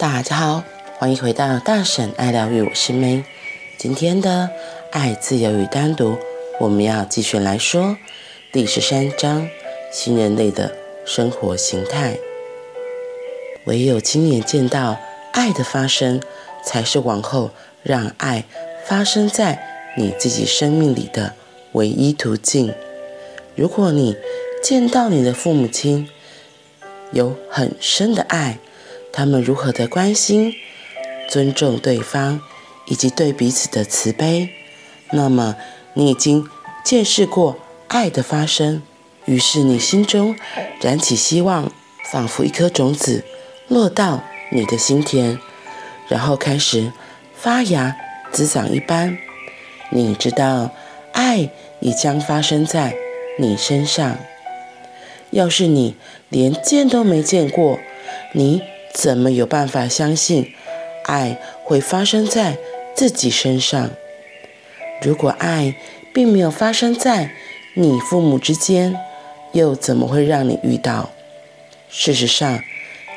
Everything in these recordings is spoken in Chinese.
大家好，欢迎回到大婶爱疗愈，我是 May。今天的爱、自由与单独，我们要继续来说第十三章新人类的生活形态。唯有亲眼见到爱的发生，才是往后让爱发生在你自己生命里的唯一途径。如果你见到你的父母亲有很深的爱，他们如何的关心、尊重对方，以及对彼此的慈悲，那么你已经见识过爱的发生，于是你心中燃起希望，仿佛一颗种子落到你的心田，然后开始发芽滋长一般。你知道爱也将发生在你身上。要是你连见都没见过，你怎么有办法相信爱会发生在自己身上？如果爱并没有发生在你父母之间，又怎么会让你遇到？事实上，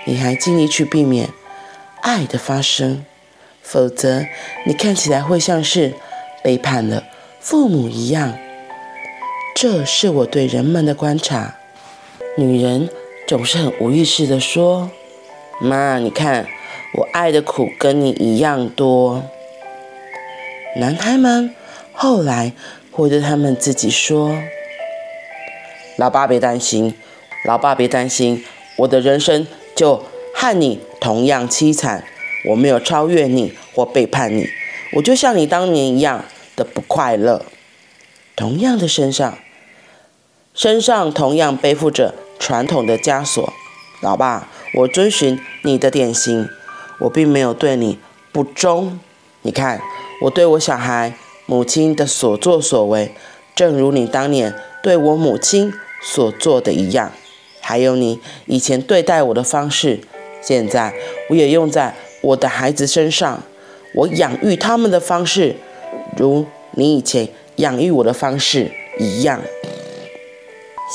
你还尽力去避免爱的发生，否则你看起来会像是背叛了父母一样。这是我对人们的观察。女人总是很无意识地说：“妈，你看，我爱的苦跟你一样多。”男孩们后来会对他们自己说：“老爸别担心，老爸别担心，我的人生就和你同样凄惨。我没有超越你或背叛你，我就像你当年一样的不快乐。同样的身上，身上同样背负着。”传统的枷锁，老爸，我遵循你的典型，我并没有对你不忠。你看，我对我小孩母亲的所作所为，正如你当年对我母亲所做的一样。还有你以前对待我的方式，现在我也用在我的孩子身上。我养育他们的方式，如你以前养育我的方式一样。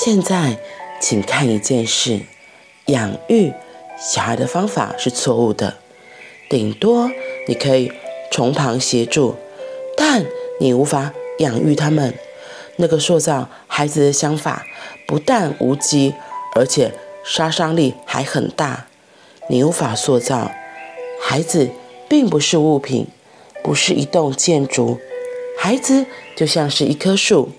现在。请看一件事：养育小孩的方法是错误的。顶多你可以从旁协助，但你无法养育他们。那个塑造孩子的想法不但无稽，而且杀伤力还很大。你无法塑造孩子，并不是物品，不是一栋建筑。孩子就像是一棵树。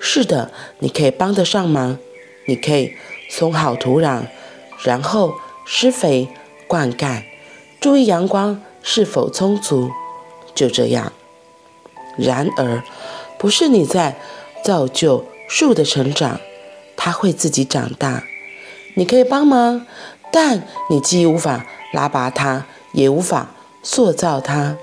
是的，你可以帮得上忙。你可以松好土壤，然后施肥、灌溉，注意阳光是否充足，就这样。然而，不是你在造就树的成长，它会自己长大。你可以帮忙，但你既无法拉拔它，也无法塑造它。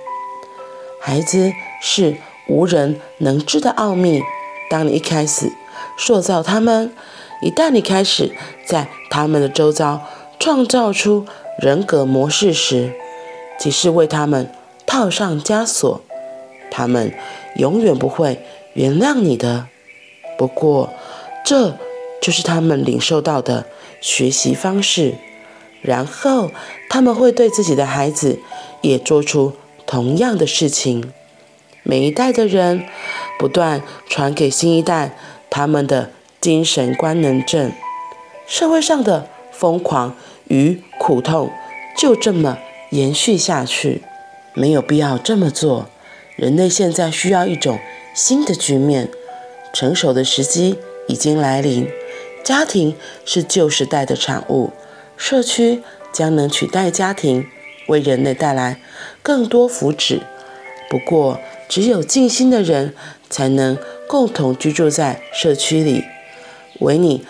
孩子是无人能知的奥秘。当你一开始塑造他们，一旦你开始在他们的周遭创造出人格模式时，即是为他们套上枷锁，他们永远不会原谅你的。不过，这就是他们领受到的学习方式，然后他们会对自己的孩子也做出同样的事情。每一代的人不断传给新一代他们的。精神官能症，社会上的疯狂与苦痛就这么延续下去，没有必要这么做。人类现在需要一种新的局面，成熟的时机已经来临。家庭是旧时代的产物，社区将能取代家庭，为人类带来更多福祉。不过，只有静心的人才能共同居住在社区里。唯你，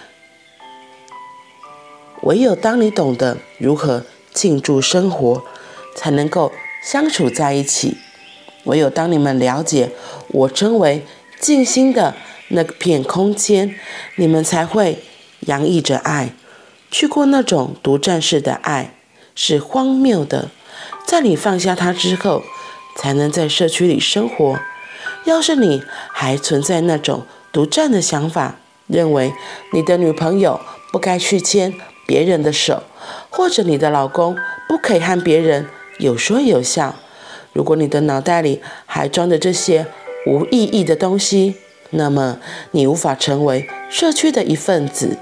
唯有当你懂得如何庆祝生活，才能够相处在一起。唯有当你们了解我称为静心的那片空间，你们才会洋溢着爱。去过那种独占式的爱是荒谬的，在你放下它之后，才能在社区里生活。要是你还存在那种独占的想法，认为你的女朋友不该去牵别人的手，或者你的老公不可以和别人有说有笑。如果你的脑袋里还装着这些无意义的东西，那么你无法成为社区的一份子。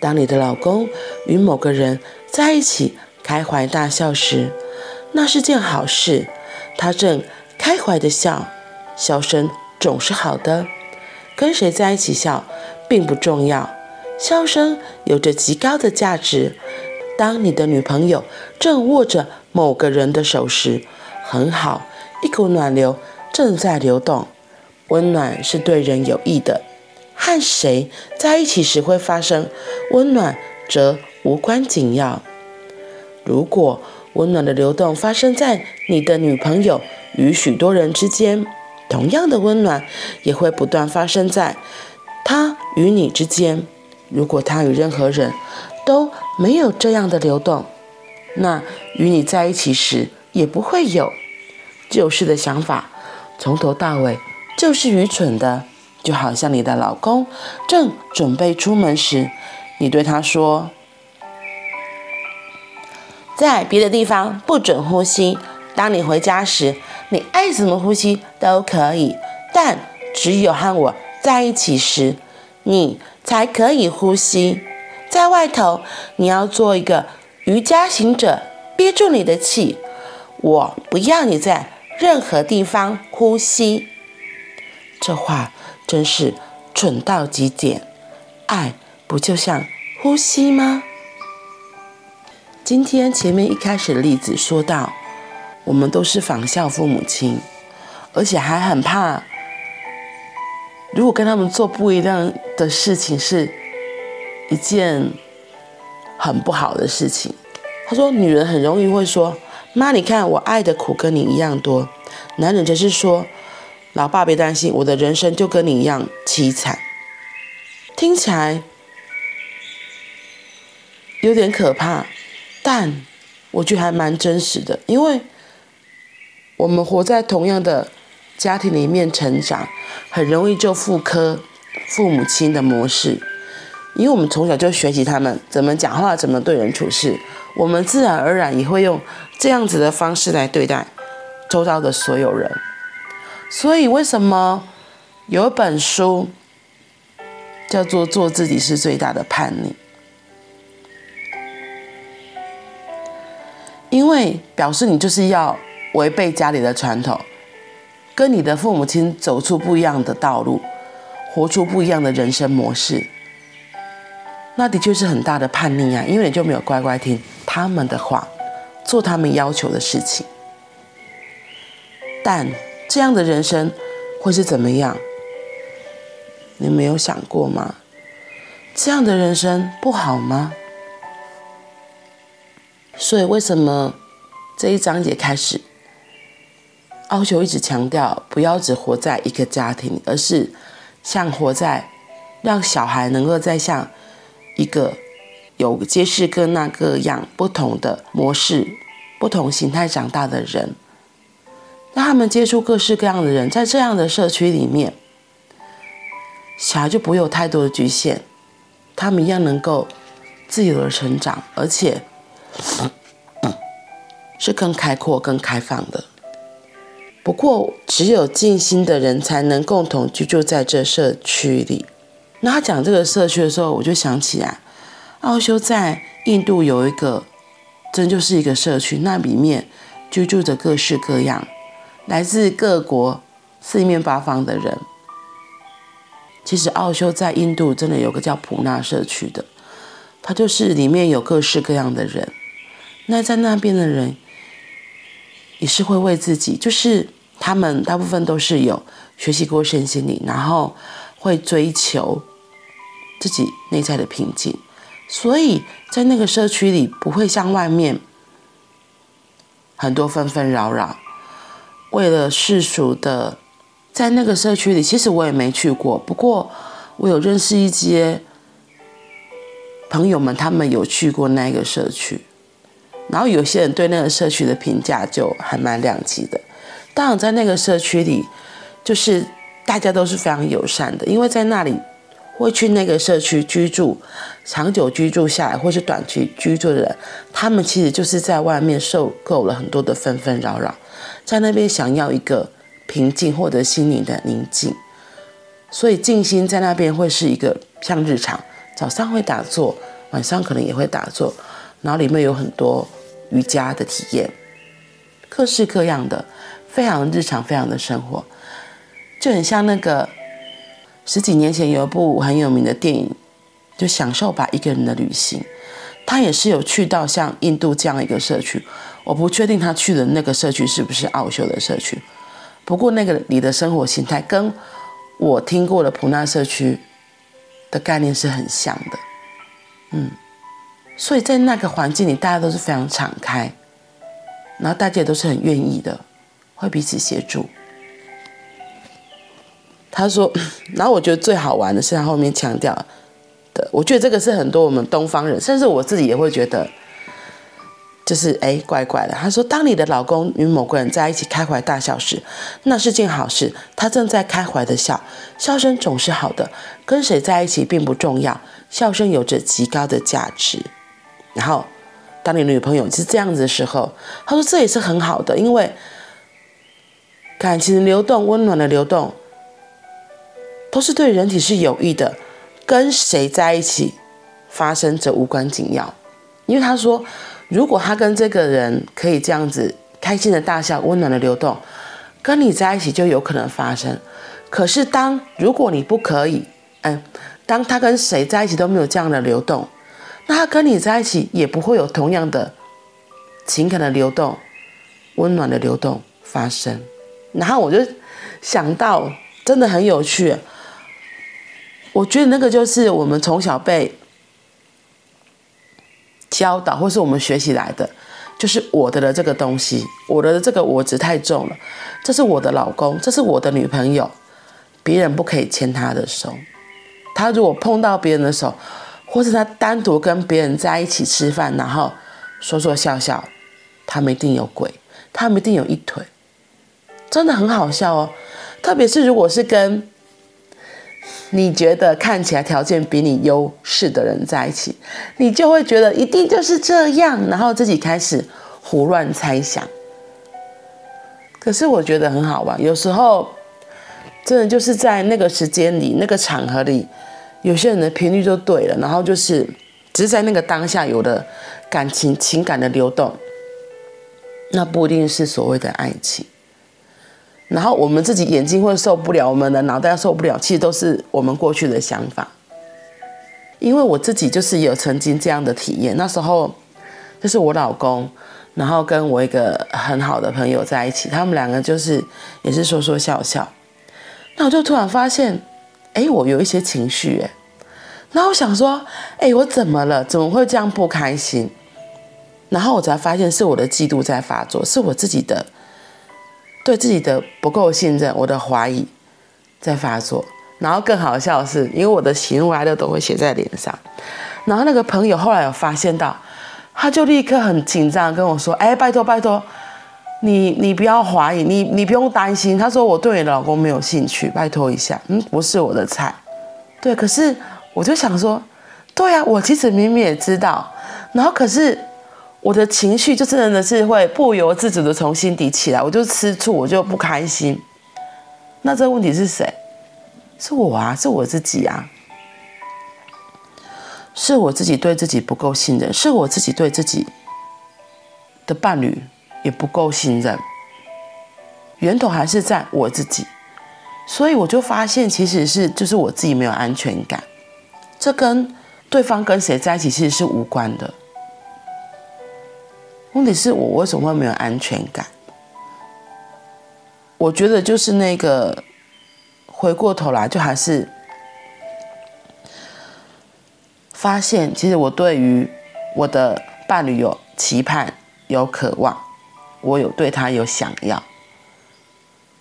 当你的老公与某个人在一起开怀大笑时，那是件好事。他正开怀的笑，笑声总是好的。跟谁在一起笑并不重要，笑声有着极高的价值。当你的女朋友正握着某个人的手时，很好，一股暖流正在流动，温暖是对人有益的。和谁在一起时会发生温暖，则无关紧要。如果温暖的流动发生在你的女朋友与许多人之间，同样的温暖也会不断发生在她与你之间。如果他与任何人都没有这样的流动，那与你在一起时也不会有。旧事的想法，从头到尾就是愚蠢的。就好像你的老公正准备出门时，你对他说：“在别的地方不准呼吸。当你回家时，你爱怎么呼吸都可以，但只有和我在一起时，你才可以呼吸。在外头，你要做一个瑜伽行者，憋住你的气。我不要你在任何地方呼吸。”这话。真是蠢到极点，爱不就像呼吸吗？今天前面一开始的例子说到，我们都是仿效父母亲，而且还很怕，如果跟他们做不一样的事情，是一件很不好的事情。他说，女人很容易会说：“妈，你看我爱的苦跟你一样多。”男人则是说。老爸，别担心，我的人生就跟你一样凄惨。听起来有点可怕，但我觉得还蛮真实的，因为我们活在同样的家庭里面成长，很容易就复刻父母亲的模式，因为我们从小就学习他们怎么讲话，怎么对人处事，我们自然而然也会用这样子的方式来对待周遭的所有人。所以，为什么有一本书叫做《做自己是最大的叛逆》？因为表示你就是要违背家里的传统，跟你的父母亲走出不一样的道路，活出不一样的人生模式。那的确是很大的叛逆啊！因为你就没有乖乖听他们的话，做他们要求的事情，但。这样的人生会是怎么样？你没有想过吗？这样的人生不好吗？所以为什么这一章节开始，奥修一直强调不要只活在一个家庭，而是像活在让小孩能够再像一个有这世各那各样不同的模式、不同形态长大的人。让他们接触各式各样的人，在这样的社区里面，小孩就不会有太多的局限，他们一样能够自由的成长，而且是更开阔、更开放的。不过，只有尽心的人才能共同居住在这社区里。那他讲这个社区的时候，我就想起来，奥修在印度有一个，真就是一个社区，那里面居住着各式各样。来自各国四面八方的人，其实奥修在印度真的有个叫普纳社区的，它就是里面有各式各样的人。那在那边的人也是会为自己，就是他们大部分都是有学习过身心灵，然后会追求自己内在的平静，所以在那个社区里不会像外面很多纷纷扰扰。为了世俗的，在那个社区里，其实我也没去过。不过，我有认识一些朋友们，他们有去过那个社区。然后，有些人对那个社区的评价就还蛮两极的。当然，在那个社区里，就是大家都是非常友善的，因为在那里会去那个社区居住、长久居住下来，或是短期居住的人，他们其实就是在外面受够了很多的纷纷扰扰，在那边想要一个平静或者心灵的宁静，所以静心在那边会是一个像日常，早上会打坐，晚上可能也会打坐，然后里面有很多瑜伽的体验，各式各样的，非常日常，非常的生活，就很像那个。十几年前有一部很有名的电影，就享受吧一个人的旅行。他也是有去到像印度这样一个社区，我不确定他去的那个社区是不是奥修的社区。不过那个里的生活形态跟我听过的普纳社区的概念是很像的。嗯，所以在那个环境里，大家都是非常敞开，然后大家也都是很愿意的，会彼此协助。他说，然后我觉得最好玩的是他后面强调的，我觉得这个是很多我们东方人，甚至我自己也会觉得，就是哎，怪怪的。他说，当你的老公与某个人在一起开怀大笑时，那是件好事，他正在开怀的笑，笑声总是好的。跟谁在一起并不重要，笑声有着极高的价值。然后，当你女朋友是这样子的时候，他说这也是很好的，因为感情的流动，温暖的流动。都是对人体是有益的，跟谁在一起发生则无关紧要。因为他说，如果他跟这个人可以这样子开心的大笑、温暖的流动，跟你在一起就有可能发生。可是当如果你不可以，嗯，当他跟谁在一起都没有这样的流动，那他跟你在一起也不会有同样的情感的流动、温暖的流动发生。然后我就想到，真的很有趣。我觉得那个就是我们从小被教导，或是我们学习来的，就是我的的这个东西，我的这个我执太重了。这是我的老公，这是我的女朋友，别人不可以牵他的手。他如果碰到别人的手，或是他单独跟别人在一起吃饭，然后说说笑笑，他们一定有鬼，他们一定有一腿，真的很好笑哦。特别是如果是跟。你觉得看起来条件比你优势的人在一起，你就会觉得一定就是这样，然后自己开始胡乱猜想。可是我觉得很好玩，有时候真的就是在那个时间里、那个场合里，有些人的频率就对了，然后就是只是在那个当下有的感情、情感的流动，那不一定是所谓的爱情。然后我们自己眼睛会受不了，我们的脑袋受不了，其实都是我们过去的想法。因为我自己就是有曾经这样的体验，那时候就是我老公，然后跟我一个很好的朋友在一起，他们两个就是也是说说笑笑。那我就突然发现，哎，我有一些情绪，哎，然后我想说，哎，我怎么了？怎么会这样不开心？然后我才发现是我的嫉妒在发作，是我自己的。对自己的不够信任，我的怀疑在发作。然后更好笑的是，因为我的喜怒哀乐都会写在脸上。然后那个朋友后来有发现到，他就立刻很紧张跟我说：“哎，拜托拜托，你你不要怀疑，你你不用担心。”他说：“我对你老公没有兴趣，拜托一下，嗯，不是我的菜。”对，可是我就想说，对啊，我其实明明也知道。然后可是。我的情绪就真的是会不由自主的从心底起来，我就吃醋，我就不开心。那这个问题是谁？是我啊，是我自己啊，是我自己对自己不够信任，是我自己对自己的伴侣也不够信任。源头还是在我自己，所以我就发现，其实是就是我自己没有安全感，这跟对方跟谁在一起其实是无关的。问题是我为什么会没有安全感？我觉得就是那个回过头来，就还是发现，其实我对于我的伴侣有期盼、有渴望，我有对他有想要，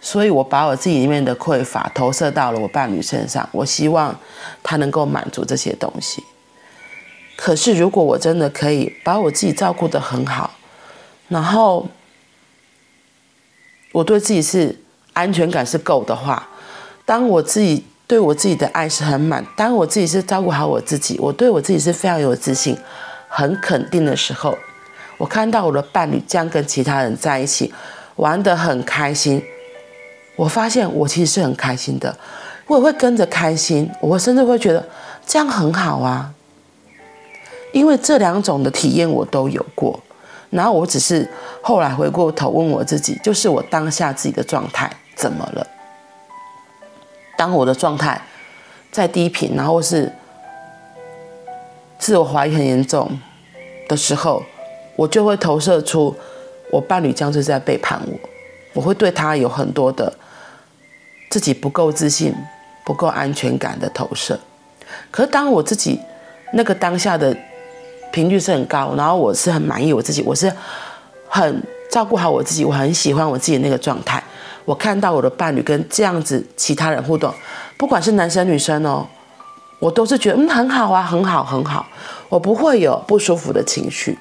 所以我把我自己里面的匮乏投射到了我伴侣身上，我希望他能够满足这些东西。可是如果我真的可以把我自己照顾得很好，然后，我对自己是安全感是够的话，当我自己对我自己的爱是很满，当我自己是照顾好我自己，我对我自己是非常有自信、很肯定的时候，我看到我的伴侣这样跟其他人在一起玩得很开心，我发现我其实是很开心的，我也会跟着开心，我甚至会觉得这样很好啊，因为这两种的体验我都有过，然后我只是后来回过头问我自己，就是我当下自己的状态怎么了？当我的状态在低频，然后是自我怀疑很严重的时候，我就会投射出我伴侣将是在背叛我，我会对他有很多的自己不够自信、不够安全感的投射。可是当我自己那个当下的频率是很高，然后我是很满意我自己，我是很照顾好我自己，我很喜欢我自己那个状态。我看到我的伴侣跟这样子其他人互动，不管是男生女生哦，我都是觉得嗯很好啊，很好很好，我不会有不舒服的情绪，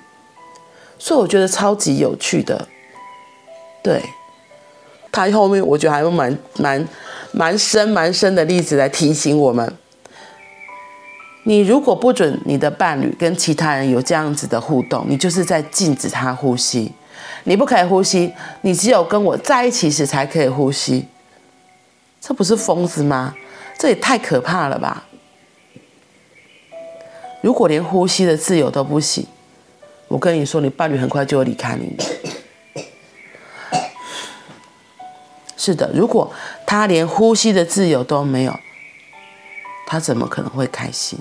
所以我觉得超级有趣的。对，他后面我觉得还有蛮蛮蛮深蛮深的例子来提醒我们：你如果不准你的伴侣跟其他人有这样子的互动，你就是在禁止他呼吸。你不可以呼吸，你只有跟我在一起时才可以呼吸，这不是疯子吗？这也太可怕了吧！如果连呼吸的自由都不行，我跟你说，你伴侣很快就会离开你。是的，如果他连呼吸的自由都没有，他怎么可能会开心？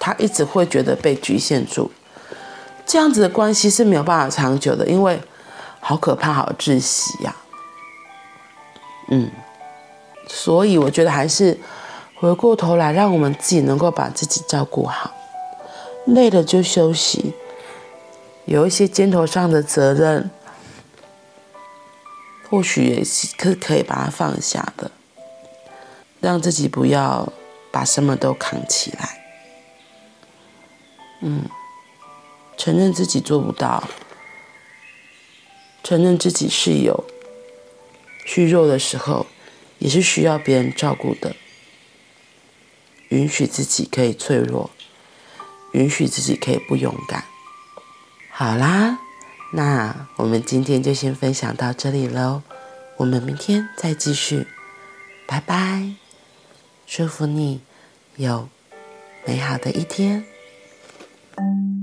他一直会觉得被局限住，这样子的关系是没有办法长久的，因为。好可怕，好窒息呀！嗯，所以我觉得还是回过头来，让我们自己能够把自己照顾好，累了就休息，有一些肩头上的责任，或许也是可可以把它放下的，让自己不要把什么都扛起来。嗯，承认自己做不到。承认自己是有虚弱的时候，也是需要别人照顾的。允许自己可以脆弱，允许自己可以不勇敢。好啦，那我们今天就先分享到这里喽，我们明天再继续，拜拜，祝福你有美好的一天。Thank you.